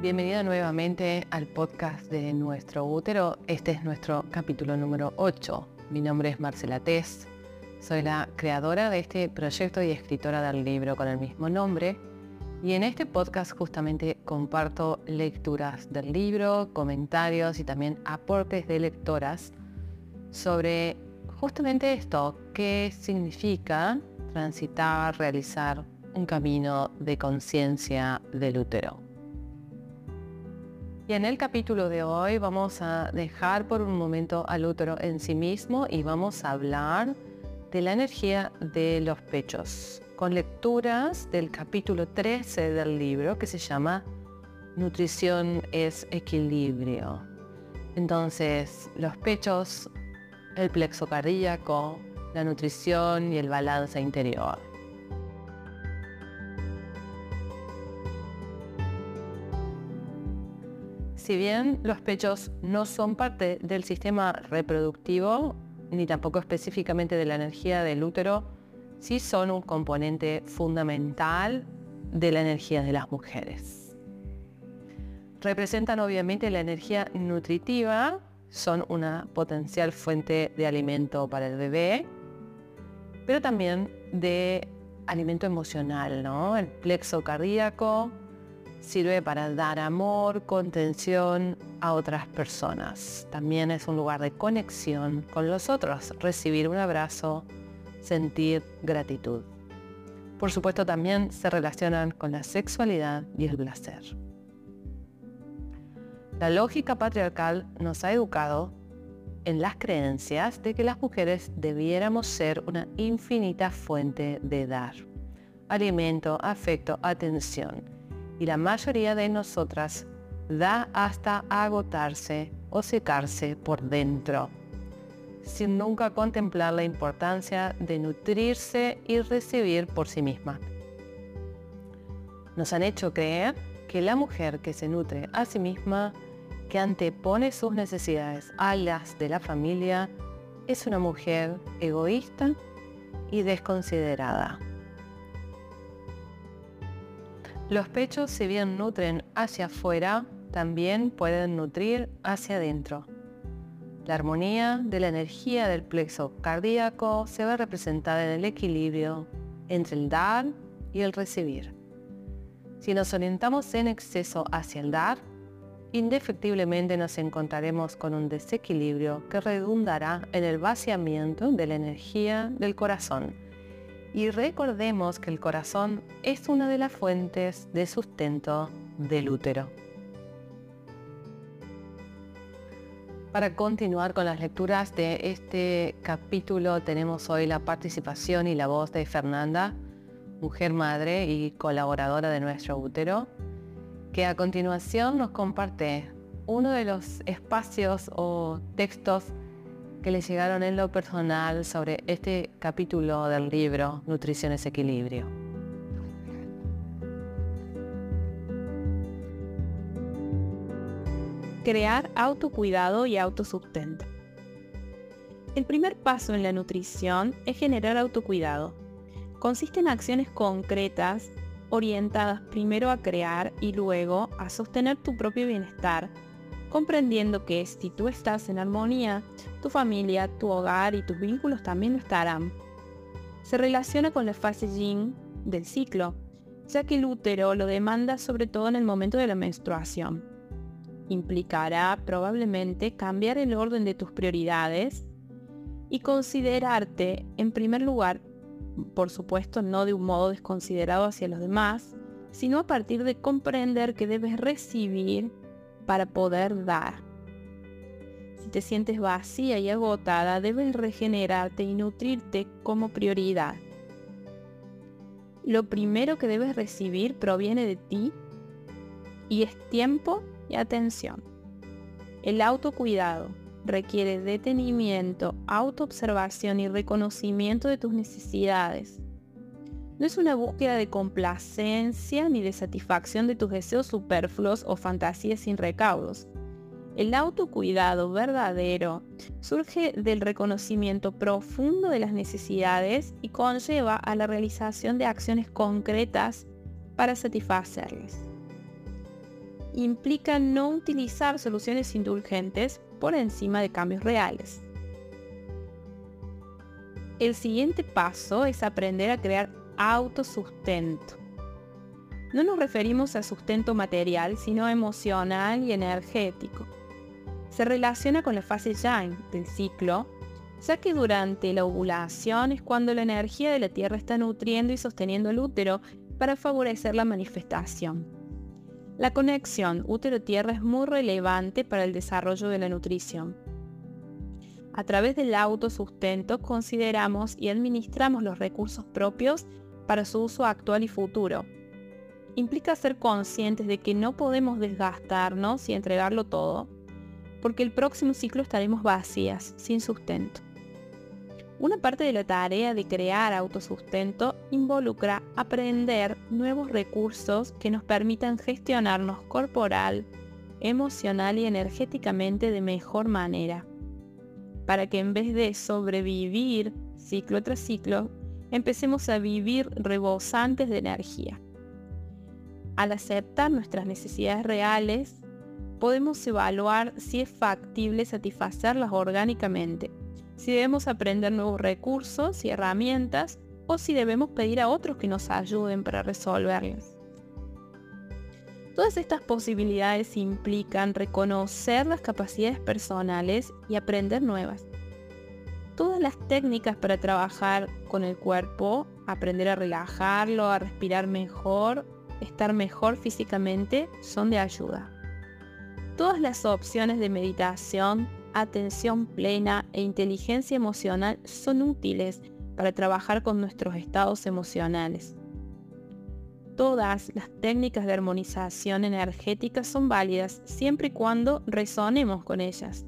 Bienvenida nuevamente al podcast de Nuestro Útero. Este es nuestro capítulo número 8. Mi nombre es Marcela Tess. Soy la creadora de este proyecto y escritora del libro con el mismo nombre. Y en este podcast justamente comparto lecturas del libro, comentarios y también aportes de lectoras sobre justamente esto, qué significa transitar, realizar un camino de conciencia del útero. Y en el capítulo de hoy vamos a dejar por un momento al útero en sí mismo y vamos a hablar de la energía de los pechos, con lecturas del capítulo 13 del libro que se llama Nutrición es equilibrio. Entonces, los pechos, el plexo cardíaco, la nutrición y el balance interior. Si bien los pechos no son parte del sistema reproductivo, ni tampoco específicamente de la energía del útero, sí son un componente fundamental de la energía de las mujeres. Representan obviamente la energía nutritiva, son una potencial fuente de alimento para el bebé, pero también de alimento emocional, ¿no? El plexo cardíaco, sirve para dar amor, contención a otras personas. También es un lugar de conexión con los otros, recibir un abrazo, sentir gratitud. Por supuesto también se relacionan con la sexualidad y el placer. La lógica patriarcal nos ha educado en las creencias de que las mujeres debiéramos ser una infinita fuente de dar. Alimento, afecto, atención y la mayoría de nosotras da hasta agotarse o secarse por dentro, sin nunca contemplar la importancia de nutrirse y recibir por sí misma. Nos han hecho creer que la mujer que se nutre a sí misma, que antepone sus necesidades a las de la familia, es una mujer egoísta y desconsiderada. Los pechos, si bien nutren hacia afuera, también pueden nutrir hacia adentro. La armonía de la energía del plexo cardíaco se ve representada en el equilibrio entre el dar y el recibir. Si nos orientamos en exceso hacia el dar, indefectiblemente nos encontraremos con un desequilibrio que redundará en el vaciamiento de la energía del corazón y recordemos que el corazón es una de las fuentes de sustento del útero. Para continuar con las lecturas de este capítulo tenemos hoy la participación y la voz de Fernanda, mujer madre y colaboradora de nuestro útero, que a continuación nos comparte uno de los espacios o textos que le llegaron en lo personal sobre este capítulo del libro Nutrición es Equilibrio. Crear autocuidado y autosustento. El primer paso en la nutrición es generar autocuidado. Consiste en acciones concretas orientadas primero a crear y luego a sostener tu propio bienestar comprendiendo que si tú estás en armonía, tu familia, tu hogar y tus vínculos también lo estarán. Se relaciona con la fase yin del ciclo, ya que el útero lo demanda sobre todo en el momento de la menstruación. Implicará probablemente cambiar el orden de tus prioridades y considerarte en primer lugar, por supuesto no de un modo desconsiderado hacia los demás, sino a partir de comprender que debes recibir para poder dar. Si te sientes vacía y agotada, debes regenerarte y nutrirte como prioridad. Lo primero que debes recibir proviene de ti y es tiempo y atención. El autocuidado requiere detenimiento, autoobservación y reconocimiento de tus necesidades no es una búsqueda de complacencia ni de satisfacción de tus deseos superfluos o fantasías sin recaudos. El autocuidado verdadero surge del reconocimiento profundo de las necesidades y conlleva a la realización de acciones concretas para satisfacerles. implica no utilizar soluciones indulgentes por encima de cambios reales. El siguiente paso es aprender a crear autosustento. No nos referimos a sustento material, sino emocional y energético. Se relaciona con la fase yang del ciclo, ya que durante la ovulación es cuando la energía de la Tierra está nutriendo y sosteniendo el útero para favorecer la manifestación. La conexión útero-tierra es muy relevante para el desarrollo de la nutrición. A través del autosustento consideramos y administramos los recursos propios para su uso actual y futuro. Implica ser conscientes de que no podemos desgastarnos y entregarlo todo, porque el próximo ciclo estaremos vacías, sin sustento. Una parte de la tarea de crear autosustento involucra aprender nuevos recursos que nos permitan gestionarnos corporal, emocional y energéticamente de mejor manera, para que en vez de sobrevivir ciclo tras ciclo, empecemos a vivir rebosantes de energía. Al aceptar nuestras necesidades reales, podemos evaluar si es factible satisfacerlas orgánicamente, si debemos aprender nuevos recursos y herramientas o si debemos pedir a otros que nos ayuden para resolverlas. Todas estas posibilidades implican reconocer las capacidades personales y aprender nuevas todas las técnicas para trabajar con el cuerpo, aprender a relajarlo, a respirar mejor, estar mejor físicamente, son de ayuda. Todas las opciones de meditación, atención plena e inteligencia emocional son útiles para trabajar con nuestros estados emocionales. Todas las técnicas de armonización energética son válidas siempre y cuando resonemos con ellas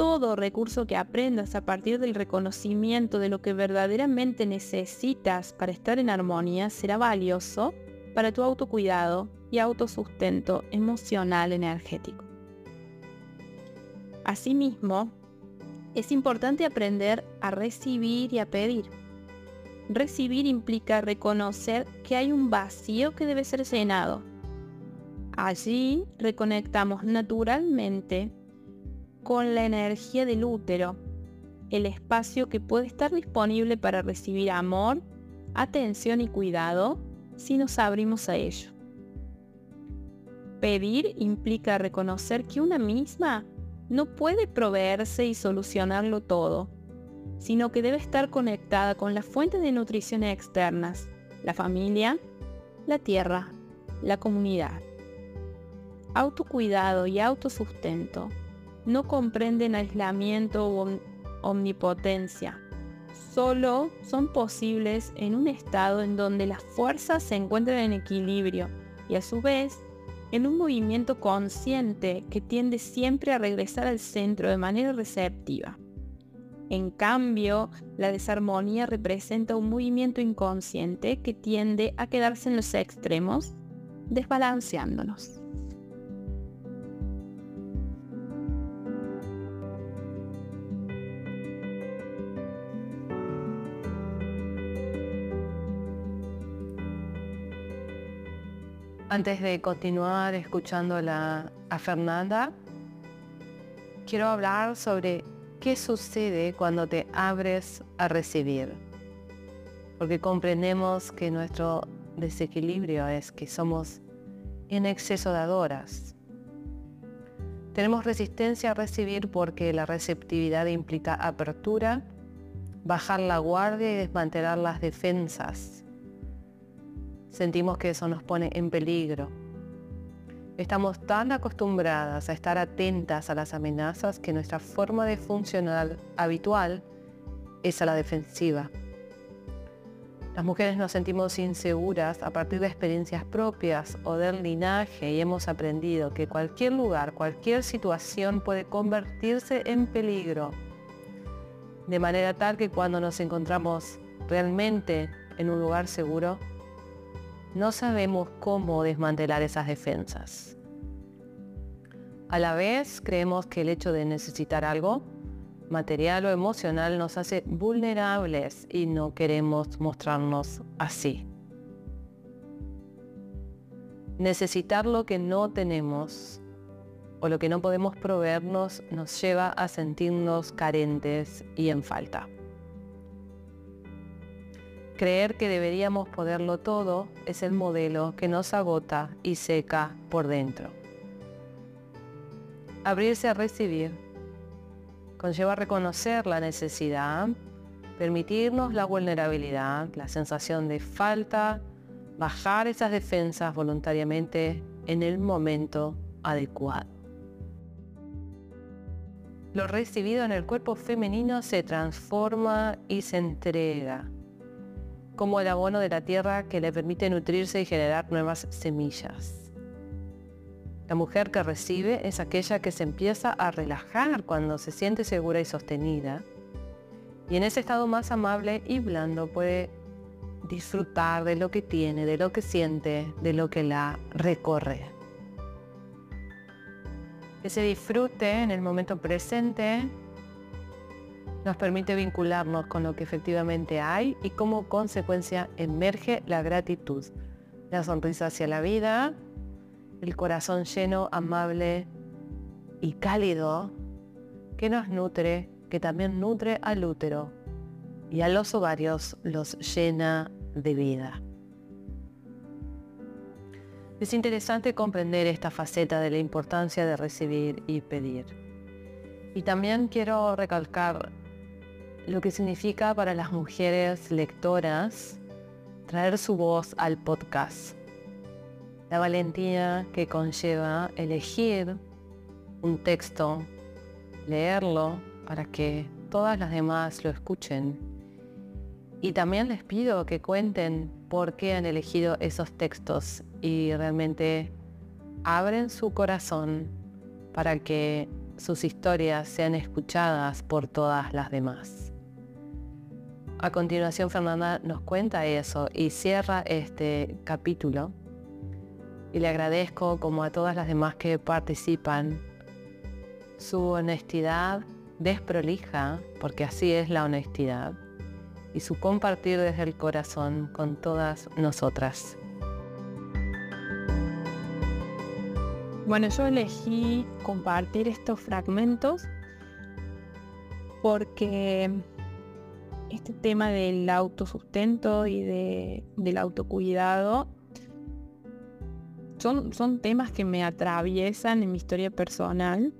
todo recurso que aprendas a partir del reconocimiento de lo que verdaderamente necesitas para estar en armonía será valioso para tu autocuidado y autosustento emocional energético. Asimismo, es importante aprender a recibir y a pedir. Recibir implica reconocer que hay un vacío que debe ser llenado. Allí reconectamos naturalmente con la energía del útero, el espacio que puede estar disponible para recibir amor, atención y cuidado si nos abrimos a ello. Pedir implica reconocer que una misma no puede proveerse y solucionarlo todo, sino que debe estar conectada con las fuentes de nutrición externas, la familia, la tierra, la comunidad. Autocuidado y autosustento no comprenden aislamiento o omnipotencia. Solo son posibles en un estado en donde las fuerzas se encuentran en equilibrio y a su vez en un movimiento consciente que tiende siempre a regresar al centro de manera receptiva. En cambio, la desarmonía representa un movimiento inconsciente que tiende a quedarse en los extremos, desbalanceándonos. Antes de continuar escuchando a Fernanda, quiero hablar sobre qué sucede cuando te abres a recibir. Porque comprendemos que nuestro desequilibrio es que somos en exceso dadoras. Tenemos resistencia a recibir porque la receptividad implica apertura, bajar la guardia y desmantelar las defensas sentimos que eso nos pone en peligro. Estamos tan acostumbradas a estar atentas a las amenazas que nuestra forma de funcionar habitual es a la defensiva. Las mujeres nos sentimos inseguras a partir de experiencias propias o del linaje y hemos aprendido que cualquier lugar, cualquier situación puede convertirse en peligro. De manera tal que cuando nos encontramos realmente en un lugar seguro, no sabemos cómo desmantelar esas defensas. A la vez, creemos que el hecho de necesitar algo, material o emocional, nos hace vulnerables y no queremos mostrarnos así. Necesitar lo que no tenemos o lo que no podemos proveernos nos lleva a sentirnos carentes y en falta. Creer que deberíamos poderlo todo es el modelo que nos agota y seca por dentro. Abrirse a recibir conlleva reconocer la necesidad, permitirnos la vulnerabilidad, la sensación de falta, bajar esas defensas voluntariamente en el momento adecuado. Lo recibido en el cuerpo femenino se transforma y se entrega, como el abono de la tierra que le permite nutrirse y generar nuevas semillas. La mujer que recibe es aquella que se empieza a relajar cuando se siente segura y sostenida, y en ese estado más amable y blando puede disfrutar de lo que tiene, de lo que siente, de lo que la recorre que se disfrute en el momento presente nos permite vincularnos con lo que efectivamente hay y como consecuencia emerge la gratitud, la sonrisa hacia la vida, el corazón lleno, amable y cálido que nos nutre, que también nutre al útero y a los ovarios los llena de vida. Es interesante comprender esta faceta de la importancia de recibir y pedir. Y también quiero recalcar lo que significa para las mujeres lectoras traer su voz al podcast. La valentía que conlleva elegir un texto, leerlo para que todas las demás lo escuchen. Y también les pido que cuenten por qué han elegido esos textos y realmente abren su corazón para que sus historias sean escuchadas por todas las demás. A continuación Fernanda nos cuenta eso y cierra este capítulo y le agradezco como a todas las demás que participan su honestidad desprolija, porque así es la honestidad, y su compartir desde el corazón con todas nosotras. Bueno, yo elegí compartir estos fragmentos porque este tema del autosustento y del autocuidado son, temas que me atraviesan en mi historia personal,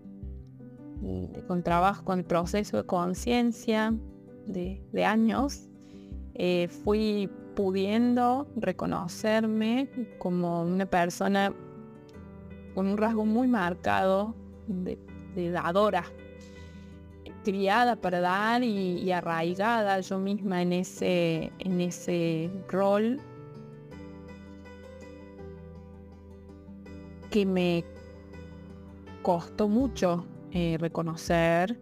con trabajo, con el proceso de conciencia de, años. Eh, fui pudiendo reconocerme como una persona con un rasgo muy marcado de, dadora, criada para dar y, arraigada yo misma en ese, en ese rol que me costó mucho eh, reconocer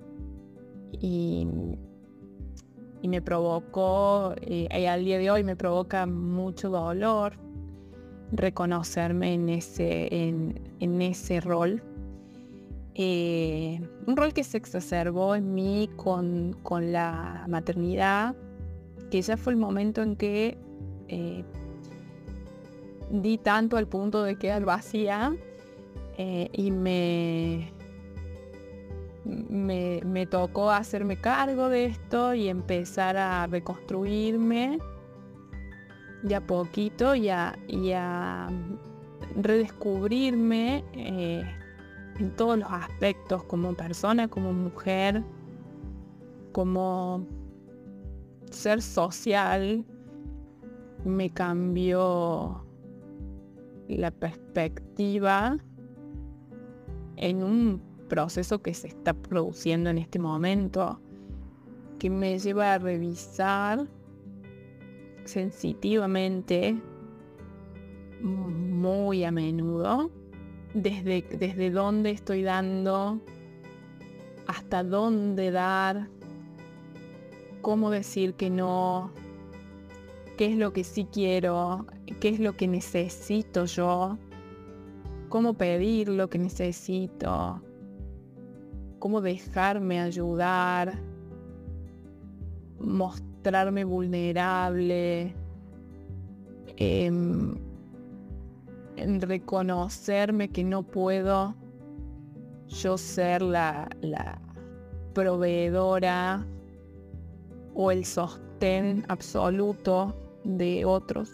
y, me provocó, eh, al día de hoy me provoca mucho dolor reconocerme en ese, en, ese rol. Eh, un rol que se exacerbó en mí con, la maternidad, que ya fue el momento en que eh, di tanto al punto de quedar vacía eh, y me, me, tocó hacerme cargo de esto y empezar a reconstruirme de a poquito y a, redescubrirme eh, en todos los aspectos, como persona, como mujer, como ser social, me cambió la perspectiva en un proceso que se está produciendo en este momento, que me lleva a revisar sensitivamente muy a menudo desde, desde dónde estoy dando, hasta dónde dar, cómo decir que no, qué es lo que sí quiero, qué es lo que necesito yo, cómo pedir lo que necesito, cómo dejarme ayudar, mostrar mostrarme vulnerable, em, reconocerme que no puedo yo ser la, la proveedora o el sostén absoluto de otros,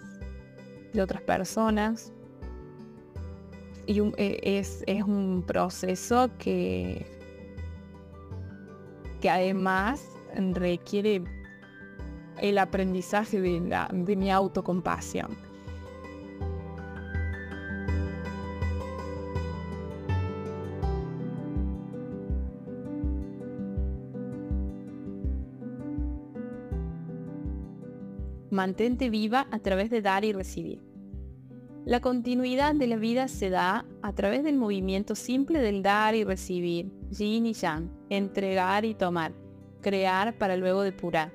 de otras personas. Y e, es, es un proceso que, que además requiere el aprendizaje de, la, de mi autocompasión. Mantente viva a través de dar y recibir. La continuidad de la vida se da a través del movimiento simple del dar y recibir, yin y yang, entregar y tomar, crear para luego depurar.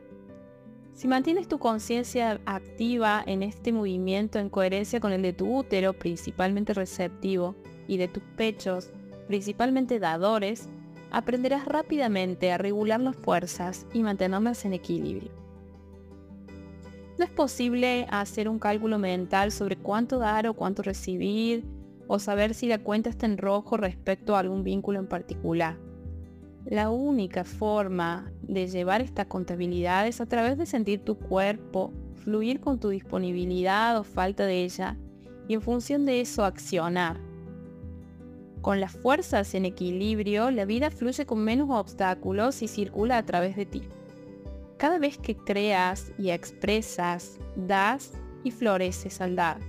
Si mantienes tu conciencia activa en este movimiento en coherencia con el de tu útero, principalmente receptivo, y de tus pechos, principalmente dadores, aprenderás rápidamente a regular las fuerzas y mantenerlas en equilibrio. No es posible hacer un cálculo mental sobre cuánto dar o cuánto recibir, o saber si la cuenta está en rojo respecto a algún vínculo en particular. La única forma de llevar esta contabilidad es a través de sentir tu cuerpo, fluir con tu disponibilidad o falta de ella, y en función de eso accionar. Con las fuerzas en equilibrio, la vida fluye con menos obstáculos y circula a través de ti. Cada vez que creas y expresas, das y floreces al dar.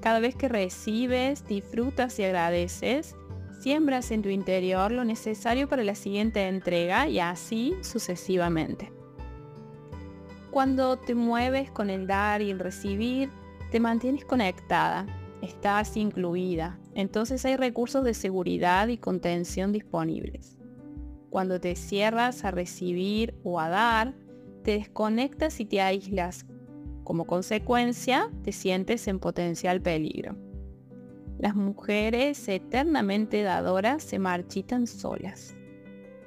Cada vez que recibes, disfrutas y agradeces, siembras en tu interior lo necesario para la siguiente entrega y así sucesivamente. Cuando te mueves con el dar y el recibir, te mantienes conectada, estás incluida, entonces hay recursos de seguridad y contención disponibles. Cuando te cierras a recibir o a dar, te desconectas y te aíslas. Como consecuencia, te sientes en potencial peligro. Las mujeres eternamente dadoras se marchitan solas.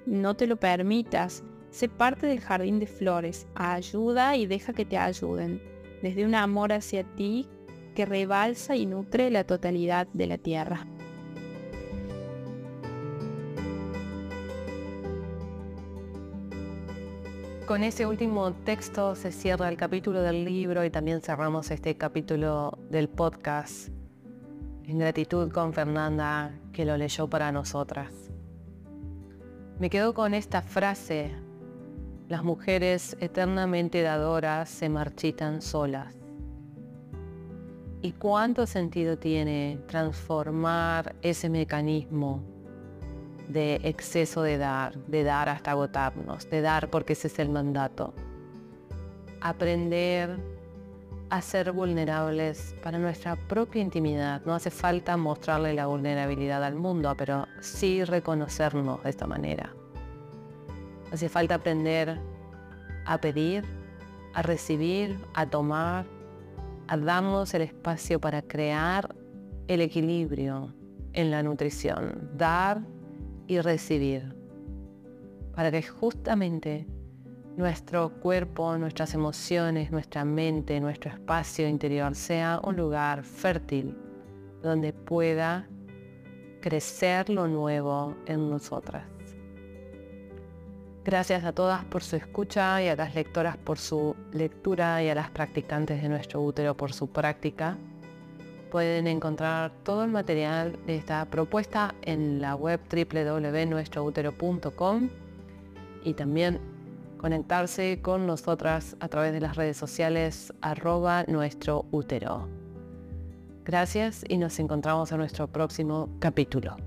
No te lo permitas. Sé parte del jardín de flores. Ayuda y deja que te ayuden. Desde un amor hacia ti que rebalsa y nutre la totalidad de la tierra. Con ese último texto se cierra el capítulo del libro y también cerramos este capítulo del podcast. En gratitud con Fernanda que lo leyó para nosotras. Me quedo con esta frase. Las mujeres eternamente dadoras se marchitan solas. ¿Y cuánto sentido tiene transformar ese mecanismo de exceso de dar, de dar hasta agotarnos, de dar porque ese es el mandato. Aprender a ser vulnerables para nuestra propia intimidad. No hace falta mostrarle la vulnerabilidad al mundo, pero sí reconocernos de esta manera. Hace falta aprender a pedir, a recibir, a tomar, a darnos el espacio para crear el equilibrio en la nutrición. Dar y recibir, para que justamente nuestro cuerpo, nuestras emociones, nuestra mente, nuestro espacio interior sea un lugar fértil donde pueda crecer lo nuevo en nosotras. Gracias a todas por su escucha y a las lectoras por su lectura y a las practicantes de nuestro útero por su práctica. Pueden encontrar todo el material de esta propuesta en la web www.nuestroutero.com y también conectarse con nosotras a través de las redes sociales arroba nuestro útero. Gracias y nos encontramos en nuestro próximo capítulo.